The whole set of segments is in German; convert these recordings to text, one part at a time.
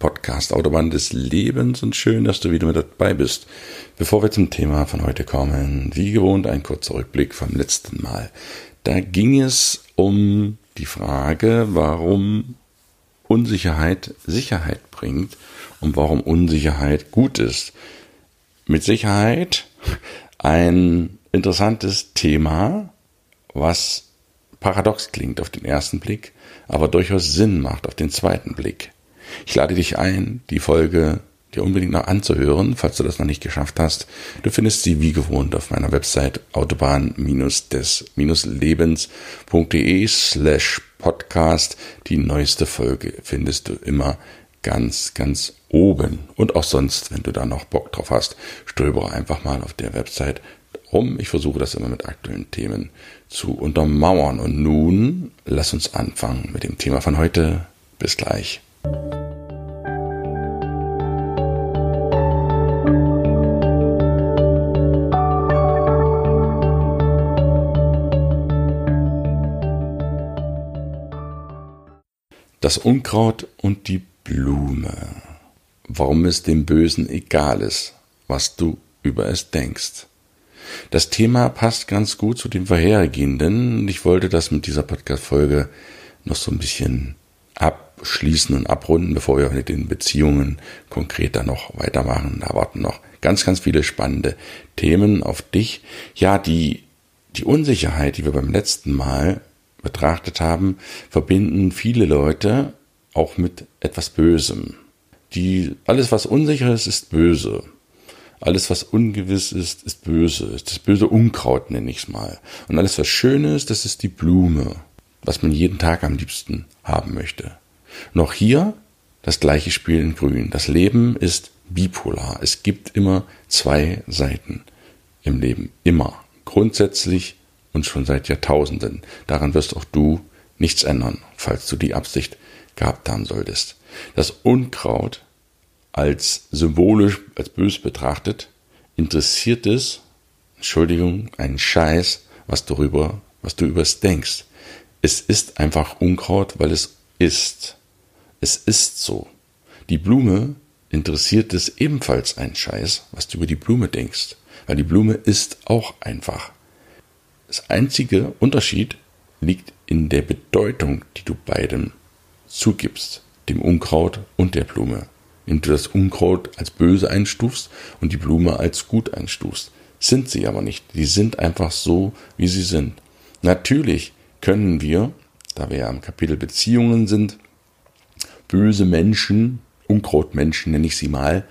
Podcast Autobahn des Lebens und schön, dass du wieder mit dabei bist. Bevor wir zum Thema von heute kommen, wie gewohnt ein kurzer Rückblick vom letzten Mal. Da ging es um die Frage, warum Unsicherheit Sicherheit bringt und warum Unsicherheit gut ist. Mit Sicherheit ein interessantes Thema, was paradox klingt auf den ersten Blick, aber durchaus Sinn macht auf den zweiten Blick. Ich lade dich ein, die Folge dir unbedingt noch anzuhören, falls du das noch nicht geschafft hast. Du findest sie wie gewohnt auf meiner Website autobahn-des-lebens.de slash podcast. Die neueste Folge findest du immer ganz, ganz oben. Und auch sonst, wenn du da noch Bock drauf hast, stöbere einfach mal auf der Website rum. Ich versuche das immer mit aktuellen Themen zu untermauern. Und nun lass uns anfangen mit dem Thema von heute. Bis gleich. Das Unkraut und die Blume. Warum es dem Bösen egal ist, was du über es denkst. Das Thema passt ganz gut zu dem vorhergehenden. Ich wollte das mit dieser Podcast-Folge noch so ein bisschen abschließen und abrunden, bevor wir mit den Beziehungen konkret dann noch weitermachen. Da warten noch ganz, ganz viele spannende Themen auf dich. Ja, die, die Unsicherheit, die wir beim letzten Mal betrachtet haben, verbinden viele Leute auch mit etwas Bösem. Die, alles, was unsicher ist, ist böse. Alles, was ungewiss ist, ist böse. Das böse Unkraut nenne ich es mal. Und alles, was schön ist, das ist die Blume, was man jeden Tag am liebsten haben möchte. Noch hier das gleiche Spiel in Grün. Das Leben ist bipolar. Es gibt immer zwei Seiten im Leben. Immer. Grundsätzlich und schon seit Jahrtausenden. Daran wirst auch du nichts ändern, falls du die Absicht gehabt haben solltest. Das Unkraut als symbolisch, als bös betrachtet, interessiert es, Entschuldigung, einen Scheiß, was darüber, was du übers denkst. Es ist einfach Unkraut, weil es ist. Es ist so. Die Blume interessiert es ebenfalls einen Scheiß, was du über die Blume denkst, weil die Blume ist auch einfach. Das einzige Unterschied liegt in der Bedeutung, die du beidem zugibst, dem Unkraut und der Blume. Wenn du das Unkraut als böse einstufst und die Blume als gut einstufst, sind sie aber nicht. Die sind einfach so, wie sie sind. Natürlich können wir, da wir ja im Kapitel Beziehungen sind, böse Menschen, Unkrautmenschen nenne ich sie mal,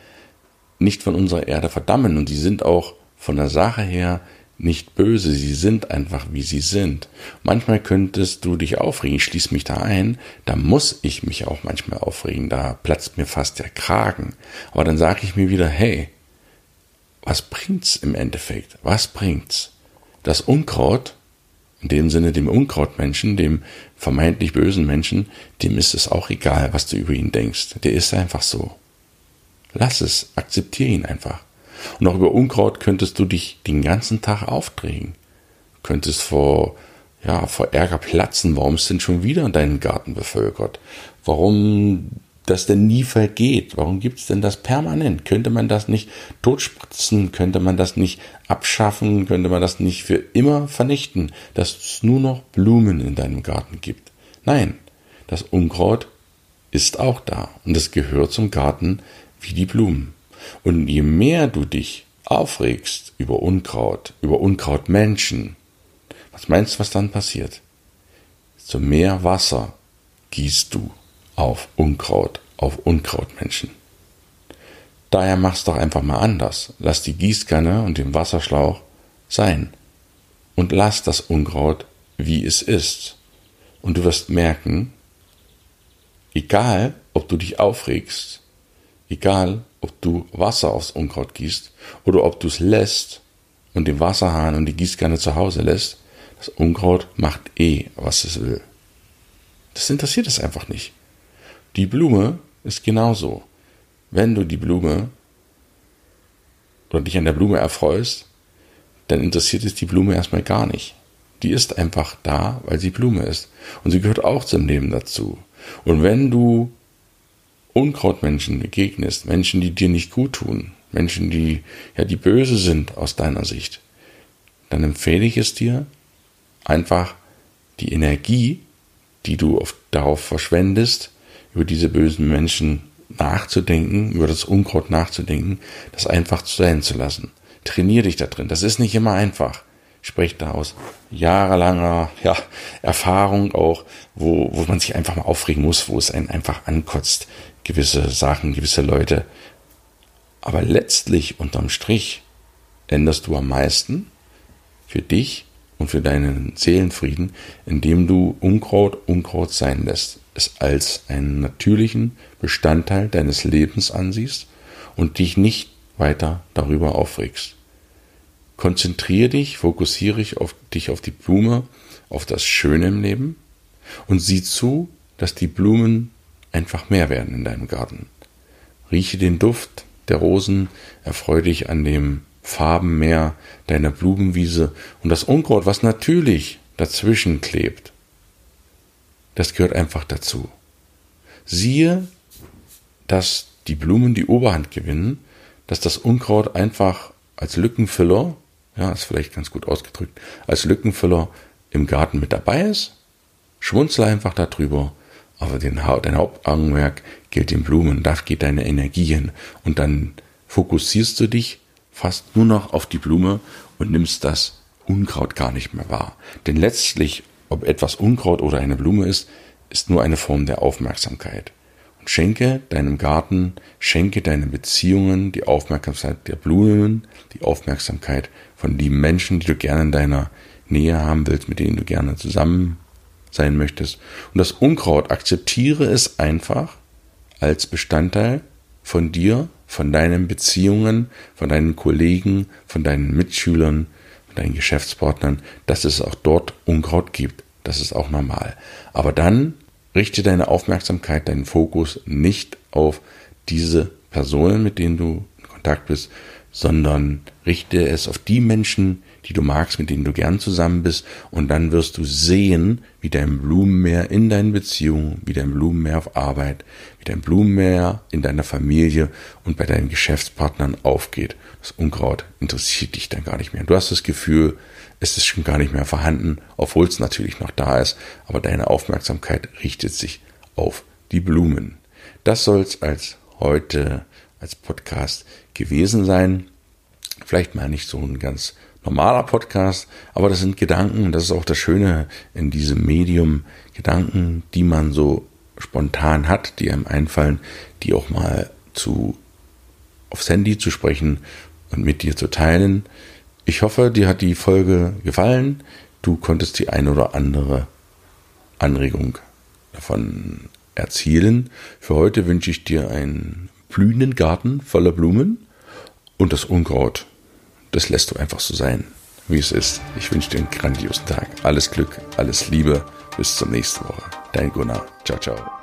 nicht von unserer Erde verdammen. Und die sind auch von der Sache her nicht böse, sie sind einfach wie sie sind. Manchmal könntest du dich aufregen, ich schließe mich da ein, da muss ich mich auch manchmal aufregen, da platzt mir fast der Kragen. Aber dann sage ich mir wieder, hey, was bringt's im Endeffekt? Was bringt's? Das Unkraut, in dem Sinne dem Unkrautmenschen, dem vermeintlich bösen Menschen, dem ist es auch egal, was du über ihn denkst. Der ist einfach so. Lass es, akzeptiere ihn einfach. Und auch über Unkraut könntest du dich den ganzen Tag aufdrehen. Könntest vor, ja, vor Ärger platzen. Warum ist denn schon wieder deinen Garten bevölkert? Warum das denn nie vergeht? Warum gibt es denn das permanent? Könnte man das nicht totspritzen? Könnte man das nicht abschaffen? Könnte man das nicht für immer vernichten, dass es nur noch Blumen in deinem Garten gibt? Nein, das Unkraut ist auch da und es gehört zum Garten wie die Blumen. Und je mehr du dich aufregst über Unkraut, über Unkrautmenschen, was meinst du, was dann passiert? So mehr Wasser gießt du auf Unkraut, auf Unkrautmenschen. Daher mach's doch einfach mal anders. Lass die Gießkanne und den Wasserschlauch sein. Und lass das Unkraut, wie es ist. Und du wirst merken, egal ob du dich aufregst, egal ob du Wasser aufs Unkraut gießt oder ob du es lässt und den Wasserhahn und die Gießkanne zu Hause lässt, das Unkraut macht eh, was es will. Das interessiert es einfach nicht. Die Blume ist genauso. Wenn du die Blume oder dich an der Blume erfreust, dann interessiert es die Blume erstmal gar nicht. Die ist einfach da, weil sie Blume ist. Und sie gehört auch zum Leben dazu. Und wenn du Unkrautmenschen begegnest, Menschen, die dir nicht gut tun, Menschen, die, ja, die böse sind aus deiner Sicht, dann empfehle ich es dir, einfach die Energie, die du auf, darauf verschwendest, über diese bösen Menschen nachzudenken, über das Unkraut nachzudenken, das einfach sein zu lassen. Trainier dich da drin. Das ist nicht immer einfach. Sprich da aus jahrelanger ja, Erfahrung auch, wo, wo man sich einfach mal aufregen muss, wo es einen einfach ankotzt, gewisse Sachen, gewisse Leute. Aber letztlich unterm Strich änderst du am meisten für dich und für deinen Seelenfrieden, indem du Unkraut Unkraut sein lässt, es als einen natürlichen Bestandteil deines Lebens ansiehst und dich nicht weiter darüber aufregst. Konzentriere dich, fokussiere dich auf, dich auf die Blume, auf das Schöne im Leben und sieh zu, dass die Blumen einfach mehr werden in deinem Garten. Rieche den Duft der Rosen, erfreue dich an dem Farbenmeer deiner Blumenwiese und das Unkraut, was natürlich dazwischen klebt, das gehört einfach dazu. Siehe, dass die Blumen die Oberhand gewinnen, dass das Unkraut einfach als Lückenfüller, ja, ist vielleicht ganz gut ausgedrückt, als Lückenfüller im Garten mit dabei ist. Schwunzel einfach darüber, aber den, dein Hauptaugenmerk gilt den Blumen, da geht deine Energie hin und dann fokussierst du dich fast nur noch auf die Blume und nimmst das Unkraut gar nicht mehr wahr. Denn letztlich, ob etwas Unkraut oder eine Blume ist, ist nur eine Form der Aufmerksamkeit. Und schenke deinem Garten, schenke deinen Beziehungen die Aufmerksamkeit der Blumen, die Aufmerksamkeit von lieben Menschen, die du gerne in deiner Nähe haben willst, mit denen du gerne zusammen sein möchtest. Und das Unkraut akzeptiere es einfach als Bestandteil von dir von deinen Beziehungen, von deinen Kollegen, von deinen Mitschülern, von deinen Geschäftspartnern, dass es auch dort Unkraut gibt. Das ist auch normal. Aber dann richte deine Aufmerksamkeit, deinen Fokus nicht auf diese Personen, mit denen du in Kontakt bist, sondern richte es auf die Menschen, die du magst, mit denen du gern zusammen bist, und dann wirst du sehen, wie dein Blumenmeer in deinen Beziehungen, wie dein Blumenmeer auf Arbeit, wie dein Blumenmeer in deiner Familie und bei deinen Geschäftspartnern aufgeht. Das Unkraut interessiert dich dann gar nicht mehr. Du hast das Gefühl, es ist schon gar nicht mehr vorhanden, obwohl es natürlich noch da ist, aber deine Aufmerksamkeit richtet sich auf die Blumen. Das soll es als heute als Podcast gewesen sein. Vielleicht mal nicht so ein ganz normaler Podcast, aber das sind Gedanken, das ist auch das Schöne in diesem Medium, Gedanken, die man so spontan hat, die einem einfallen, die auch mal zu aufs Handy zu sprechen und mit dir zu teilen. Ich hoffe, dir hat die Folge gefallen. Du konntest die ein oder andere Anregung davon erzielen. Für heute wünsche ich dir einen blühenden Garten voller Blumen und das Unkraut das lässt du einfach so sein, wie es ist. Ich wünsche dir einen grandiosen Tag. Alles Glück, alles Liebe. Bis zur nächsten Woche. Dein Gunnar. Ciao, ciao.